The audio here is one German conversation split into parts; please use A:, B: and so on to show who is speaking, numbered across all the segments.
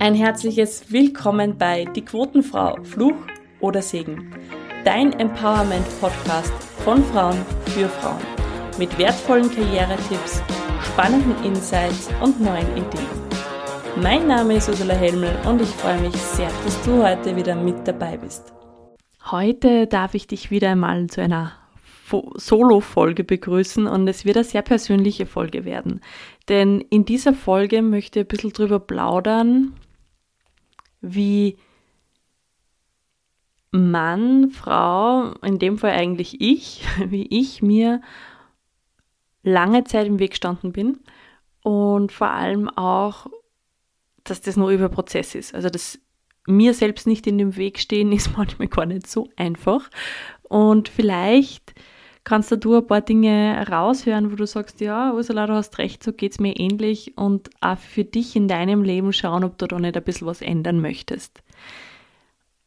A: Ein herzliches Willkommen bei Die Quotenfrau, Fluch oder Segen. Dein Empowerment-Podcast von Frauen für Frauen. Mit wertvollen Karrieretipps, spannenden Insights und neuen Ideen. Mein Name ist Ursula Helmel und ich freue mich sehr, dass du heute wieder mit dabei bist. Heute darf ich dich wieder einmal zu einer Solo-Folge begrüßen und es wird eine sehr persönliche Folge werden. Denn in dieser Folge möchte ich ein bisschen drüber plaudern, wie Mann, Frau, in dem Fall eigentlich ich, wie ich mir lange Zeit im Weg gestanden bin und vor allem auch, dass das nur über Prozess ist. Also dass mir selbst nicht in dem Weg stehen ist manchmal gar nicht so einfach und vielleicht kannst du ein paar Dinge raushören, wo du sagst, ja, Ursula, du hast recht, so geht es mir ähnlich und auch für dich in deinem Leben schauen, ob du da nicht ein bisschen was ändern möchtest.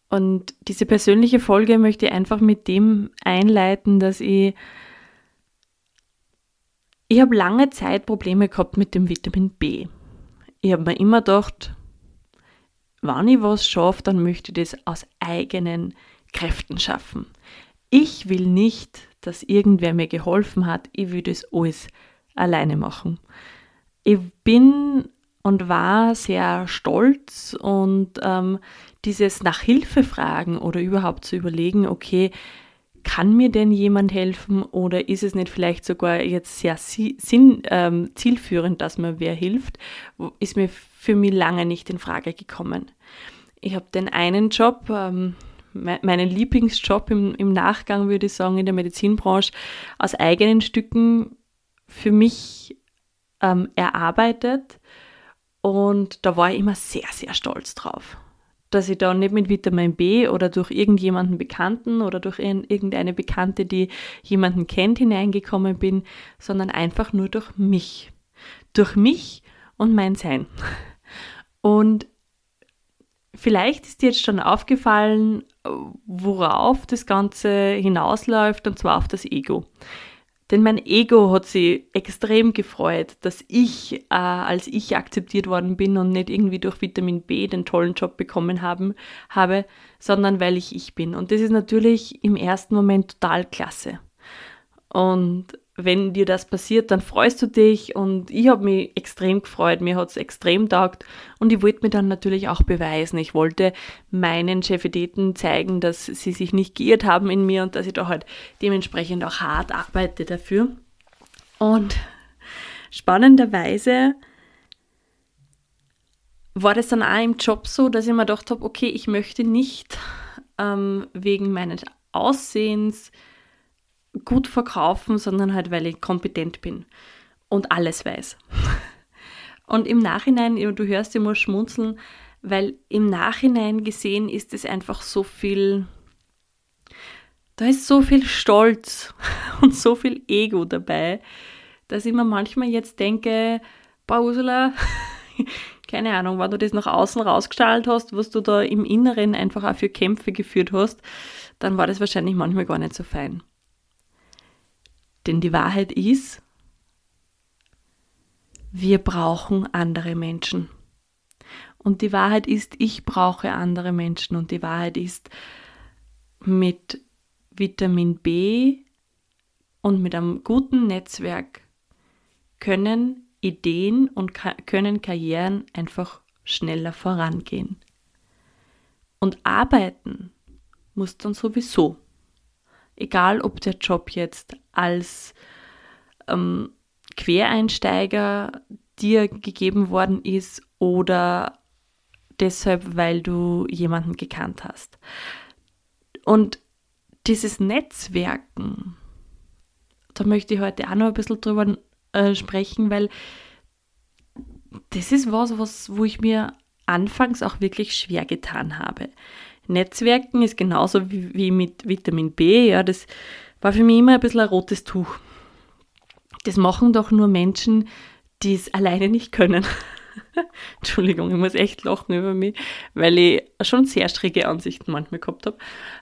A: Und diese persönliche Folge möchte ich einfach mit dem einleiten, dass ich ich habe lange Zeit Probleme gehabt mit dem Vitamin B. Ich habe mir immer gedacht, wenn ich was schaffe, dann möchte ich das aus eigenen Kräften schaffen. Ich will nicht dass irgendwer mir geholfen hat. Ich will das alles alleine machen. Ich bin und war sehr stolz und ähm, dieses nach Hilfe fragen oder überhaupt zu überlegen, okay, kann mir denn jemand helfen oder ist es nicht vielleicht sogar jetzt sehr sinn, ähm, zielführend, dass mir wer hilft, ist mir für mich lange nicht in Frage gekommen. Ich habe den einen Job, ähm, meinen Lieblingsjob im, im Nachgang, würde ich sagen, in der Medizinbranche aus eigenen Stücken für mich ähm, erarbeitet. Und da war ich immer sehr, sehr stolz drauf. Dass ich da nicht mit Vitamin B oder durch irgendjemanden Bekannten oder durch irgendeine Bekannte, die jemanden kennt, hineingekommen bin, sondern einfach nur durch mich. Durch mich und mein Sein. Und vielleicht ist dir jetzt schon aufgefallen, worauf das Ganze hinausläuft, und zwar auf das Ego. Denn mein Ego hat sich extrem gefreut, dass ich äh, als ich akzeptiert worden bin und nicht irgendwie durch Vitamin B den tollen Job bekommen haben, habe, sondern weil ich ich bin. Und das ist natürlich im ersten Moment total klasse. Und wenn dir das passiert, dann freust du dich und ich habe mich extrem gefreut, mir hat es extrem taugt und ich wollte mir dann natürlich auch beweisen. Ich wollte meinen Chefideten zeigen, dass sie sich nicht geirrt haben in mir und dass ich da halt dementsprechend auch hart arbeite dafür. Und spannenderweise war das dann auch im Job so, dass ich mir gedacht habe, okay, ich möchte nicht ähm, wegen meines Aussehens gut verkaufen, sondern halt, weil ich kompetent bin und alles weiß. Und im Nachhinein, du hörst immer schmunzeln, weil im Nachhinein gesehen ist es einfach so viel, da ist so viel Stolz und so viel Ego dabei, dass ich mir manchmal jetzt denke, boah Ursula, keine Ahnung, wenn du das nach außen rausgestrahlt hast, was du da im Inneren einfach auch für Kämpfe geführt hast, dann war das wahrscheinlich manchmal gar nicht so fein. Denn die Wahrheit ist, wir brauchen andere Menschen. Und die Wahrheit ist, ich brauche andere Menschen. Und die Wahrheit ist, mit Vitamin B und mit einem guten Netzwerk können Ideen und können Karrieren einfach schneller vorangehen. Und arbeiten muss dann sowieso egal ob der Job jetzt als ähm, Quereinsteiger dir gegeben worden ist oder deshalb, weil du jemanden gekannt hast. Und dieses Netzwerken, da möchte ich heute auch noch ein bisschen drüber äh, sprechen, weil das ist was, was, wo ich mir anfangs auch wirklich schwer getan habe. Netzwerken ist genauso wie, wie mit Vitamin B. Ja, das war für mich immer ein bisschen ein rotes Tuch. Das machen doch nur Menschen, die es alleine nicht können. Entschuldigung, ich muss echt lachen über mich, weil ich schon sehr schräge Ansichten manchmal gehabt habe.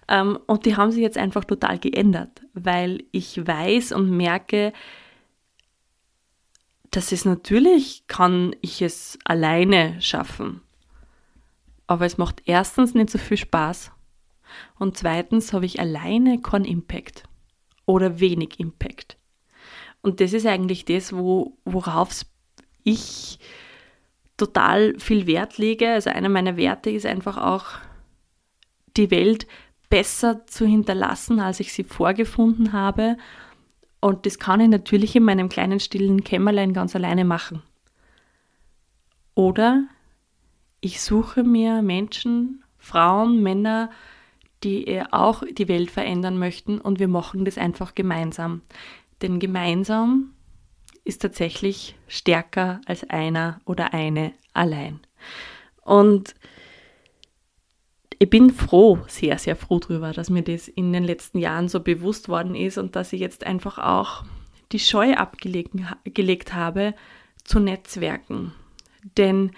A: Ähm, und die haben sich jetzt einfach total geändert, weil ich weiß und merke, dass es natürlich kann ich es alleine schaffen. aber es macht erstens nicht so viel Spaß und zweitens habe ich alleine keinen Impact oder wenig Impact. Und das ist eigentlich das, wo, worauf ich total viel Wert lege. Also einer meiner Werte ist einfach auch, die Welt besser zu hinterlassen, als ich sie vorgefunden habe. Und das kann ich natürlich in meinem kleinen stillen Kämmerlein ganz alleine machen. Oder ich suche mir Menschen, Frauen, Männer, die auch die Welt verändern möchten und wir machen das einfach gemeinsam. Denn gemeinsam ist tatsächlich stärker als einer oder eine allein. Und ich bin froh, sehr, sehr froh darüber, dass mir das in den letzten Jahren so bewusst worden ist und dass ich jetzt einfach auch die Scheu abgelegt habe zu Netzwerken. Denn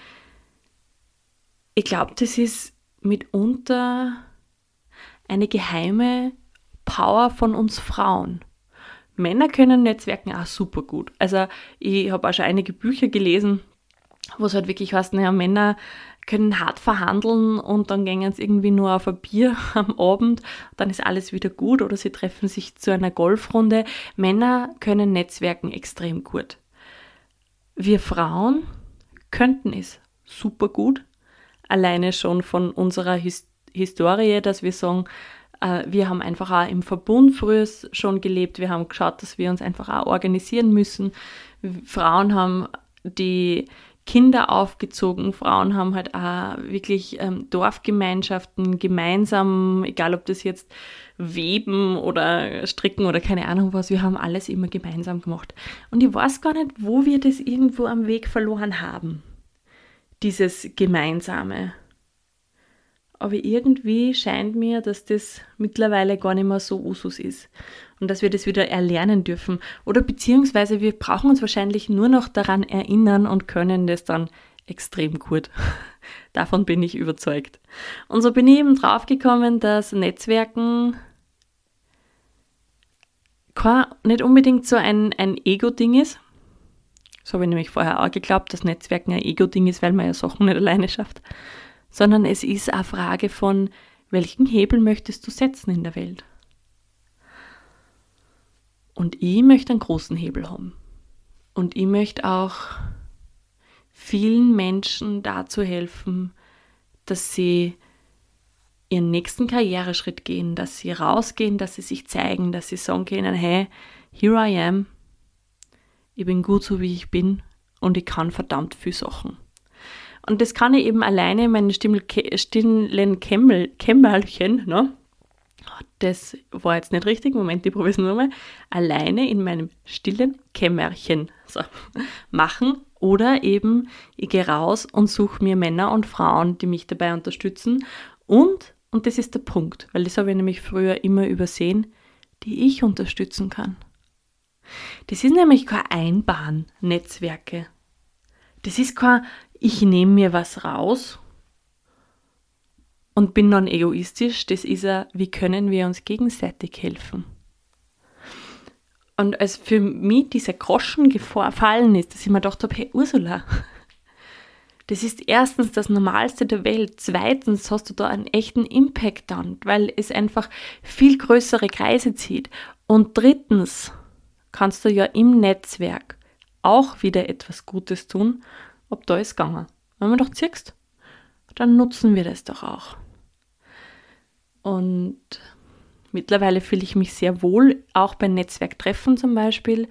A: ich glaube, das ist mitunter eine geheime Power von uns Frauen. Männer können Netzwerken auch super gut. Also ich habe auch schon einige Bücher gelesen, wo es halt wirklich heißt, naja, Männer können hart verhandeln und dann gehen sie irgendwie nur auf ein Bier am Abend, dann ist alles wieder gut oder sie treffen sich zu einer Golfrunde. Männer können Netzwerken extrem gut. Wir Frauen könnten es super gut, alleine schon von unserer His Historie, dass wir sagen, äh, wir haben einfach auch im Verbund früher schon gelebt. Wir haben geschaut, dass wir uns einfach auch organisieren müssen. Frauen haben die Kinder aufgezogen. Frauen haben halt auch wirklich ähm, Dorfgemeinschaften gemeinsam, egal ob das jetzt Weben oder Stricken oder keine Ahnung was, wir haben alles immer gemeinsam gemacht. Und ich weiß gar nicht, wo wir das irgendwo am Weg verloren haben. Dieses Gemeinsame. Aber irgendwie scheint mir, dass das mittlerweile gar nicht mehr so Usus ist und dass wir das wieder erlernen dürfen. Oder beziehungsweise wir brauchen uns wahrscheinlich nur noch daran erinnern und können das dann extrem gut. Davon bin ich überzeugt. Und so bin ich eben draufgekommen, dass Netzwerken nicht unbedingt so ein, ein Ego-Ding ist. So habe ich nämlich vorher auch geglaubt, dass Netzwerken ein Ego-Ding ist, weil man ja Sachen nicht alleine schafft sondern es ist eine Frage von, welchen Hebel möchtest du setzen in der Welt? Und ich möchte einen großen Hebel haben. Und ich möchte auch vielen Menschen dazu helfen, dass sie ihren nächsten Karriereschritt gehen, dass sie rausgehen, dass sie sich zeigen, dass sie sagen können, hey, here I am, ich bin gut so wie ich bin und ich kann verdammt viel Sachen. Und das kann ich eben alleine in meinen stillen Kämmerchen, ne? Das war jetzt nicht richtig, Moment, ich probiere es nur mal. Alleine in meinem stillen Kämmerchen so, machen. Oder eben, ich gehe raus und suche mir Männer und Frauen, die mich dabei unterstützen. Und, und das ist der Punkt, weil das habe ich nämlich früher immer übersehen, die ich unterstützen kann. Das ist nämlich kein Einbahn-Netzwerke. Das ist kein, ich nehme mir was raus und bin dann egoistisch. Das ist ja, wie können wir uns gegenseitig helfen? Und als für mich dieser Groschen gefallen ist, dass ich mir gedacht habe, hey Ursula, das ist erstens das Normalste der Welt. Zweitens hast du da einen echten Impact dann, weil es einfach viel größere Kreise zieht. Und drittens kannst du ja im Netzwerk auch wieder etwas Gutes tun ob da ist gegangen. Wenn man doch ziehst, dann nutzen wir das doch auch. Und mittlerweile fühle ich mich sehr wohl, auch bei Netzwerktreffen zum Beispiel.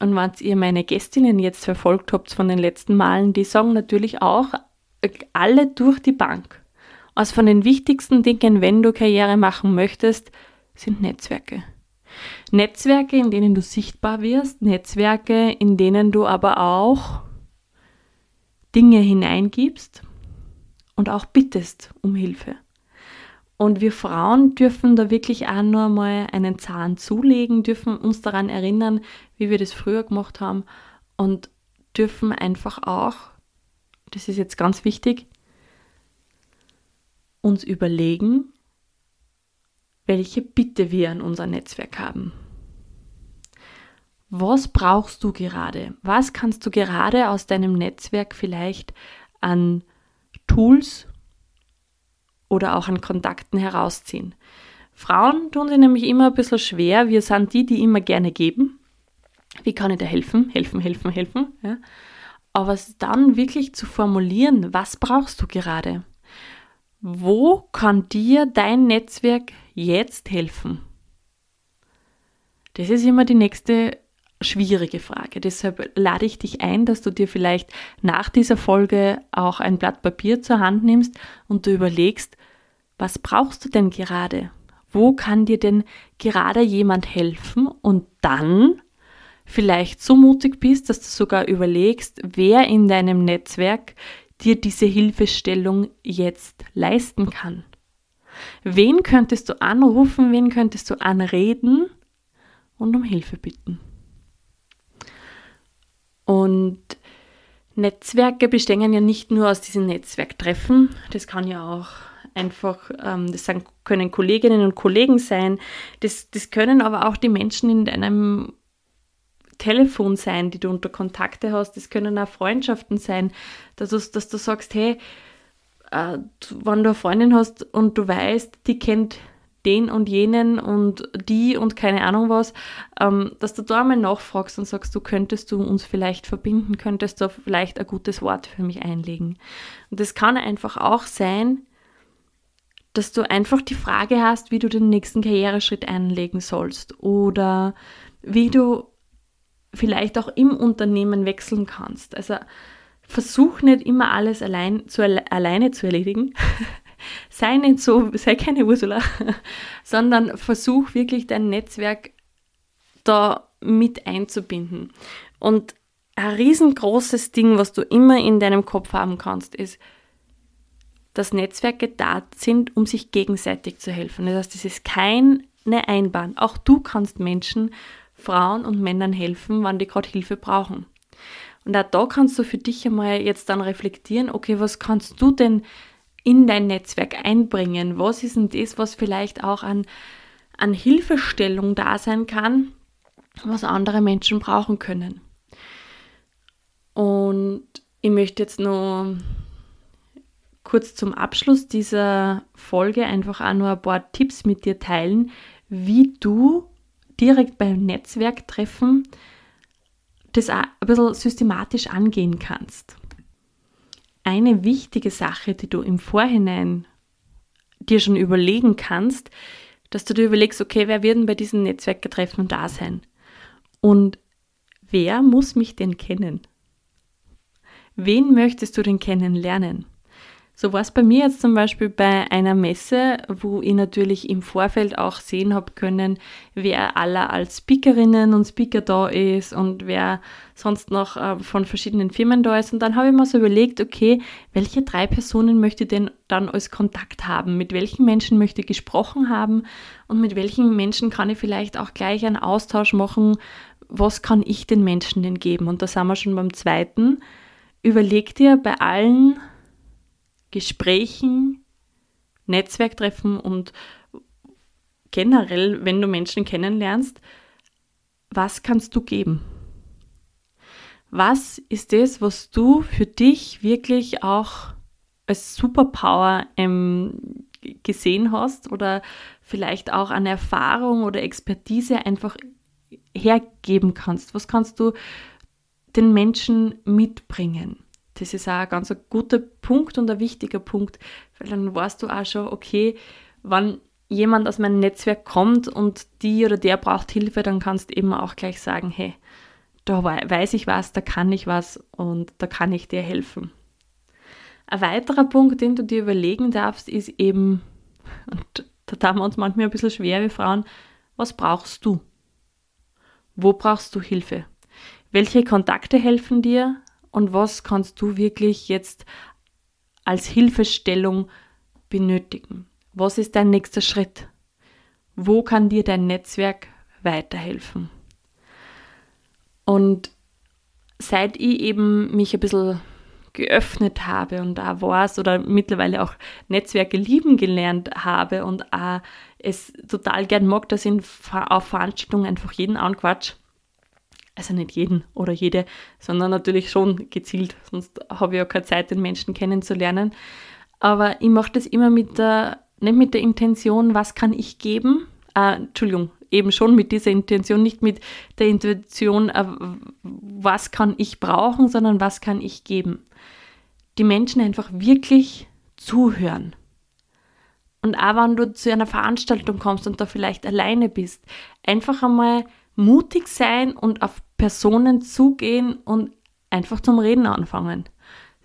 A: Und wenn ihr meine Gästinnen jetzt verfolgt habt von den letzten Malen, die sagen natürlich auch alle durch die Bank. Also von den wichtigsten Dingen, wenn du Karriere machen möchtest, sind Netzwerke. Netzwerke, in denen du sichtbar wirst, Netzwerke, in denen du aber auch Dinge hineingibst und auch bittest um Hilfe. Und wir Frauen dürfen da wirklich auch nur mal einen Zahn zulegen, dürfen uns daran erinnern, wie wir das früher gemacht haben und dürfen einfach auch, das ist jetzt ganz wichtig, uns überlegen, welche Bitte wir an unser Netzwerk haben. Was brauchst du gerade? Was kannst du gerade aus deinem Netzwerk vielleicht an Tools oder auch an Kontakten herausziehen. Frauen tun sich nämlich immer ein bisschen schwer. Wir sind die, die immer gerne geben. Wie kann ich dir helfen? Helfen, helfen, helfen. Ja. Aber dann wirklich zu formulieren, was brauchst du gerade? Wo kann dir dein Netzwerk jetzt helfen? Das ist immer die nächste schwierige Frage. Deshalb lade ich dich ein, dass du dir vielleicht nach dieser Folge auch ein Blatt Papier zur Hand nimmst und du überlegst, was brauchst du denn gerade? Wo kann dir denn gerade jemand helfen? Und dann vielleicht so mutig bist, dass du sogar überlegst, wer in deinem Netzwerk dir diese Hilfestellung jetzt leisten kann. Wen könntest du anrufen, wen könntest du anreden und um Hilfe bitten? Und Netzwerke bestehen ja nicht nur aus diesen Netzwerktreffen, das kann ja auch einfach, ähm, das können Kolleginnen und Kollegen sein, das, das können aber auch die Menschen in deinem Telefon sein, die du unter Kontakte hast, das können auch Freundschaften sein, dass du, dass du sagst, hey, äh, wenn du eine Freundin hast und du weißt, die kennt den und jenen und die und keine Ahnung was, ähm, dass du da einmal nachfragst und sagst, du könntest du uns vielleicht verbinden, könntest du vielleicht ein gutes Wort für mich einlegen. Und das kann einfach auch sein, dass du einfach die Frage hast, wie du den nächsten Karriereschritt einlegen sollst oder wie du vielleicht auch im Unternehmen wechseln kannst. Also versuch nicht immer alles allein zu, alleine zu erledigen, sei nicht so, sei keine Ursula, sondern versuch wirklich dein Netzwerk da mit einzubinden. Und ein riesengroßes Ding, was du immer in deinem Kopf haben kannst, ist, dass Netzwerke da sind, um sich gegenseitig zu helfen. Das heißt, es ist keine Einbahn. Auch du kannst Menschen, Frauen und Männern helfen, wann die gerade Hilfe brauchen. Und auch da kannst du für dich einmal jetzt dann reflektieren, okay, was kannst du denn in dein Netzwerk einbringen? Was ist denn das, was vielleicht auch an, an Hilfestellung da sein kann, was andere Menschen brauchen können? Und ich möchte jetzt noch kurz zum Abschluss dieser Folge einfach auch nur ein paar Tipps mit dir teilen, wie du direkt beim Netzwerktreffen das auch ein bisschen systematisch angehen kannst eine wichtige Sache, die du im Vorhinein dir schon überlegen kannst, dass du dir überlegst, okay, wer wird denn bei diesen Netzwerktreffen da sein? Und wer muss mich denn kennen? Wen möchtest du denn kennenlernen? So war es bei mir jetzt zum Beispiel bei einer Messe, wo ich natürlich im Vorfeld auch sehen habe können, wer aller als Speakerinnen und Speaker da ist und wer sonst noch äh, von verschiedenen Firmen da ist. Und dann habe ich mir so überlegt, okay, welche drei Personen möchte ich denn dann als Kontakt haben? Mit welchen Menschen möchte ich gesprochen haben? Und mit welchen Menschen kann ich vielleicht auch gleich einen Austausch machen? Was kann ich den Menschen denn geben? Und da sind wir schon beim zweiten. Überleg dir bei allen Gesprächen, Netzwerktreffen und generell, wenn du Menschen kennenlernst, was kannst du geben? Was ist das, was du für dich wirklich auch als Superpower ähm, gesehen hast oder vielleicht auch an Erfahrung oder Expertise einfach hergeben kannst? Was kannst du den Menschen mitbringen? Das ist auch ein ganz guter Punkt und ein wichtiger Punkt, weil dann weißt du auch schon, okay, wann jemand aus meinem Netzwerk kommt und die oder der braucht Hilfe, dann kannst du eben auch gleich sagen, hey, da weiß ich was, da kann ich was und da kann ich dir helfen. Ein weiterer Punkt, den du dir überlegen darfst, ist eben, und da tun wir uns manchmal ein bisschen schwer, wie Frauen, was brauchst du? Wo brauchst du Hilfe? Welche Kontakte helfen dir? Und was kannst du wirklich jetzt als Hilfestellung benötigen? Was ist dein nächster Schritt? Wo kann dir dein Netzwerk weiterhelfen? Und seit ich eben mich ein bisschen geöffnet habe und auch weiß oder mittlerweile auch Netzwerke lieben gelernt habe und auch es total gern mag, dass ich auf Veranstaltungen einfach jeden anquatsch, also nicht jeden oder jede, sondern natürlich schon gezielt, sonst habe ich ja keine Zeit, den Menschen kennenzulernen. aber ich mache das immer mit der, nicht mit der Intention, was kann ich geben, äh, Entschuldigung, eben schon mit dieser Intention, nicht mit der Intention, äh, was kann ich brauchen, sondern was kann ich geben. Die Menschen einfach wirklich zuhören. Und auch wenn du zu einer Veranstaltung kommst und da vielleicht alleine bist, einfach einmal mutig sein und auf Personen zugehen und einfach zum Reden anfangen.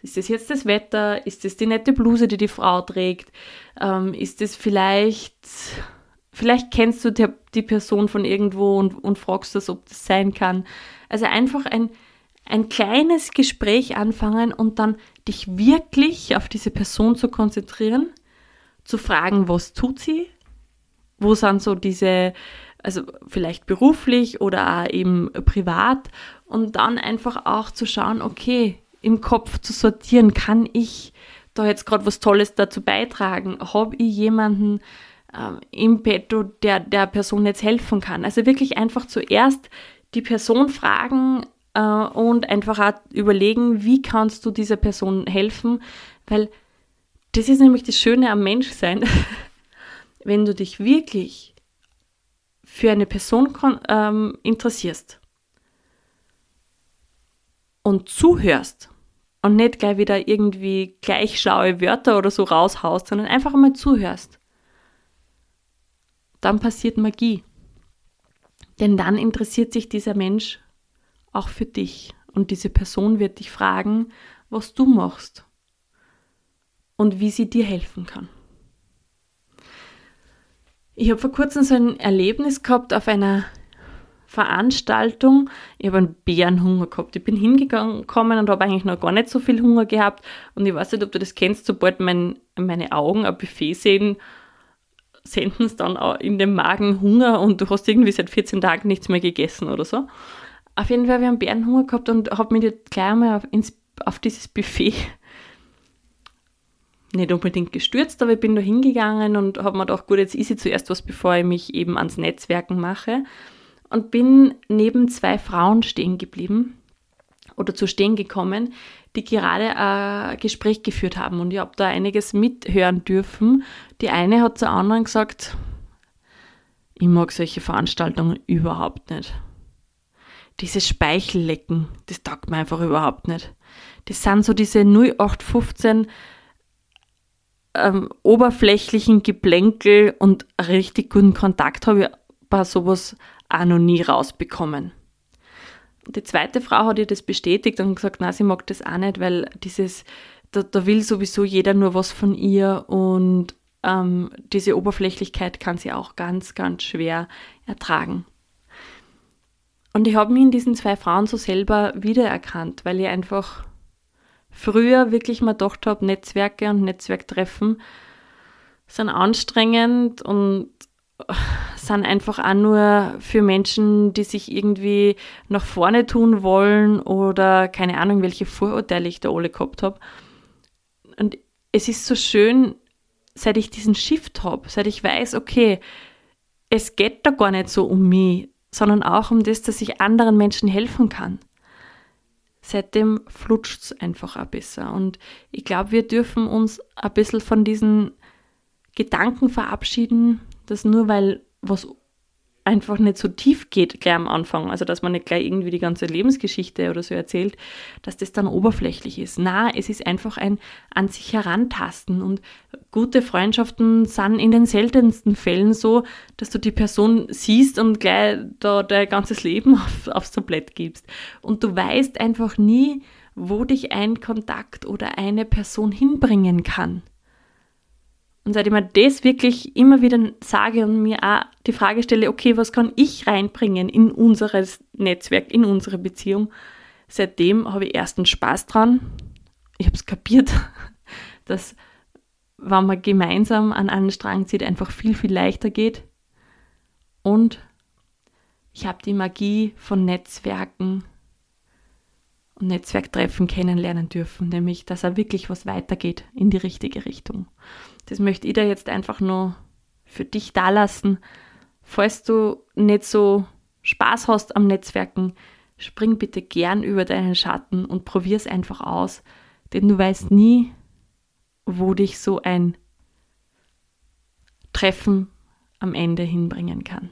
A: Ist das jetzt das Wetter? Ist das die nette Bluse, die die Frau trägt? Ähm, ist das vielleicht, vielleicht kennst du die, Person von irgendwo und, und fragst das, ob das sein kann. Also einfach ein, ein kleines Gespräch anfangen und dann dich wirklich auf diese Person zu konzentrieren, zu fragen, was tut sie? Wo sind so diese, also vielleicht beruflich oder auch eben privat und dann einfach auch zu schauen, okay, im Kopf zu sortieren, kann ich da jetzt gerade was Tolles dazu beitragen? Habe ich jemanden ähm, im Petto, der der Person jetzt helfen kann? Also wirklich einfach zuerst die Person fragen äh, und einfach auch überlegen, wie kannst du dieser Person helfen? Weil das ist nämlich das Schöne am Menschsein. Wenn du dich wirklich für eine Person ähm, interessierst und zuhörst und nicht gleich wieder irgendwie gleich schlaue Wörter oder so raushaust, sondern einfach einmal zuhörst, dann passiert Magie. Denn dann interessiert sich dieser Mensch auch für dich und diese Person wird dich fragen, was du machst und wie sie dir helfen kann. Ich habe vor kurzem so ein Erlebnis gehabt auf einer Veranstaltung. Ich habe einen Bärenhunger gehabt. Ich bin hingekommen und habe eigentlich noch gar nicht so viel Hunger gehabt. Und ich weiß nicht, ob du das kennst, sobald mein, meine Augen ein Buffet sehen, senden es dann in den Magen Hunger und du hast irgendwie seit 14 Tagen nichts mehr gegessen oder so. Auf jeden Fall habe ich einen Bärenhunger gehabt und habe mich gleich einmal auf, ins, auf dieses Buffet nicht unbedingt gestürzt, aber ich bin da hingegangen und habe mir gedacht, gut, jetzt ist ich zuerst was, bevor ich mich eben ans Netzwerken mache. Und bin neben zwei Frauen stehen geblieben oder zu stehen gekommen, die gerade ein Gespräch geführt haben. Und ich habe da einiges mithören dürfen. Die eine hat zur anderen gesagt, ich mag solche Veranstaltungen überhaupt nicht. Dieses Speichellecken, das taugt mir einfach überhaupt nicht. Das sind so diese 0815 ähm, oberflächlichen Geplänkel und richtig guten Kontakt habe ich bei sowas auch noch nie rausbekommen. Die zweite Frau hat ihr das bestätigt und gesagt, na, sie mag das auch nicht, weil dieses, da, da will sowieso jeder nur was von ihr und ähm, diese Oberflächlichkeit kann sie auch ganz, ganz schwer ertragen. Und ich habe mich in diesen zwei Frauen so selber wiedererkannt, weil ich einfach früher wirklich mal gedacht habe, Netzwerke und Netzwerktreffen sind anstrengend und sind einfach auch nur für Menschen, die sich irgendwie nach vorne tun wollen oder keine Ahnung, welche Vorurteile ich da alle gehabt habe. Und es ist so schön, seit ich diesen Shift habe, seit ich weiß, okay, es geht da gar nicht so um mich, sondern auch um das, dass ich anderen Menschen helfen kann seitdem flutscht es einfach auch besser. Und ich glaube, wir dürfen uns ein bisschen von diesen Gedanken verabschieden, dass nur weil was einfach nicht so tief geht gleich am Anfang, also dass man nicht gleich irgendwie die ganze Lebensgeschichte oder so erzählt, dass das dann oberflächlich ist. Na, es ist einfach ein an sich herantasten und gute Freundschaften sind in den seltensten Fällen so, dass du die Person siehst und gleich da dein ganzes Leben auf, aufs Tablett gibst. Und du weißt einfach nie, wo dich ein Kontakt oder eine Person hinbringen kann. Und seitdem ich das wirklich immer wieder sage und mir auch die Frage stelle, okay, was kann ich reinbringen in unser Netzwerk, in unsere Beziehung, seitdem habe ich erstens Spaß dran. Ich habe es kapiert, dass wenn man gemeinsam an einen Strang zieht, einfach viel, viel leichter geht. Und ich habe die Magie von Netzwerken und Netzwerktreffen kennenlernen dürfen, nämlich dass er wirklich was weitergeht in die richtige Richtung. Das möchte ich dir jetzt einfach nur für dich da lassen. Falls du nicht so Spaß hast am Netzwerken, spring bitte gern über deinen Schatten und probier es einfach aus, denn du weißt nie, wo dich so ein Treffen am Ende hinbringen kann.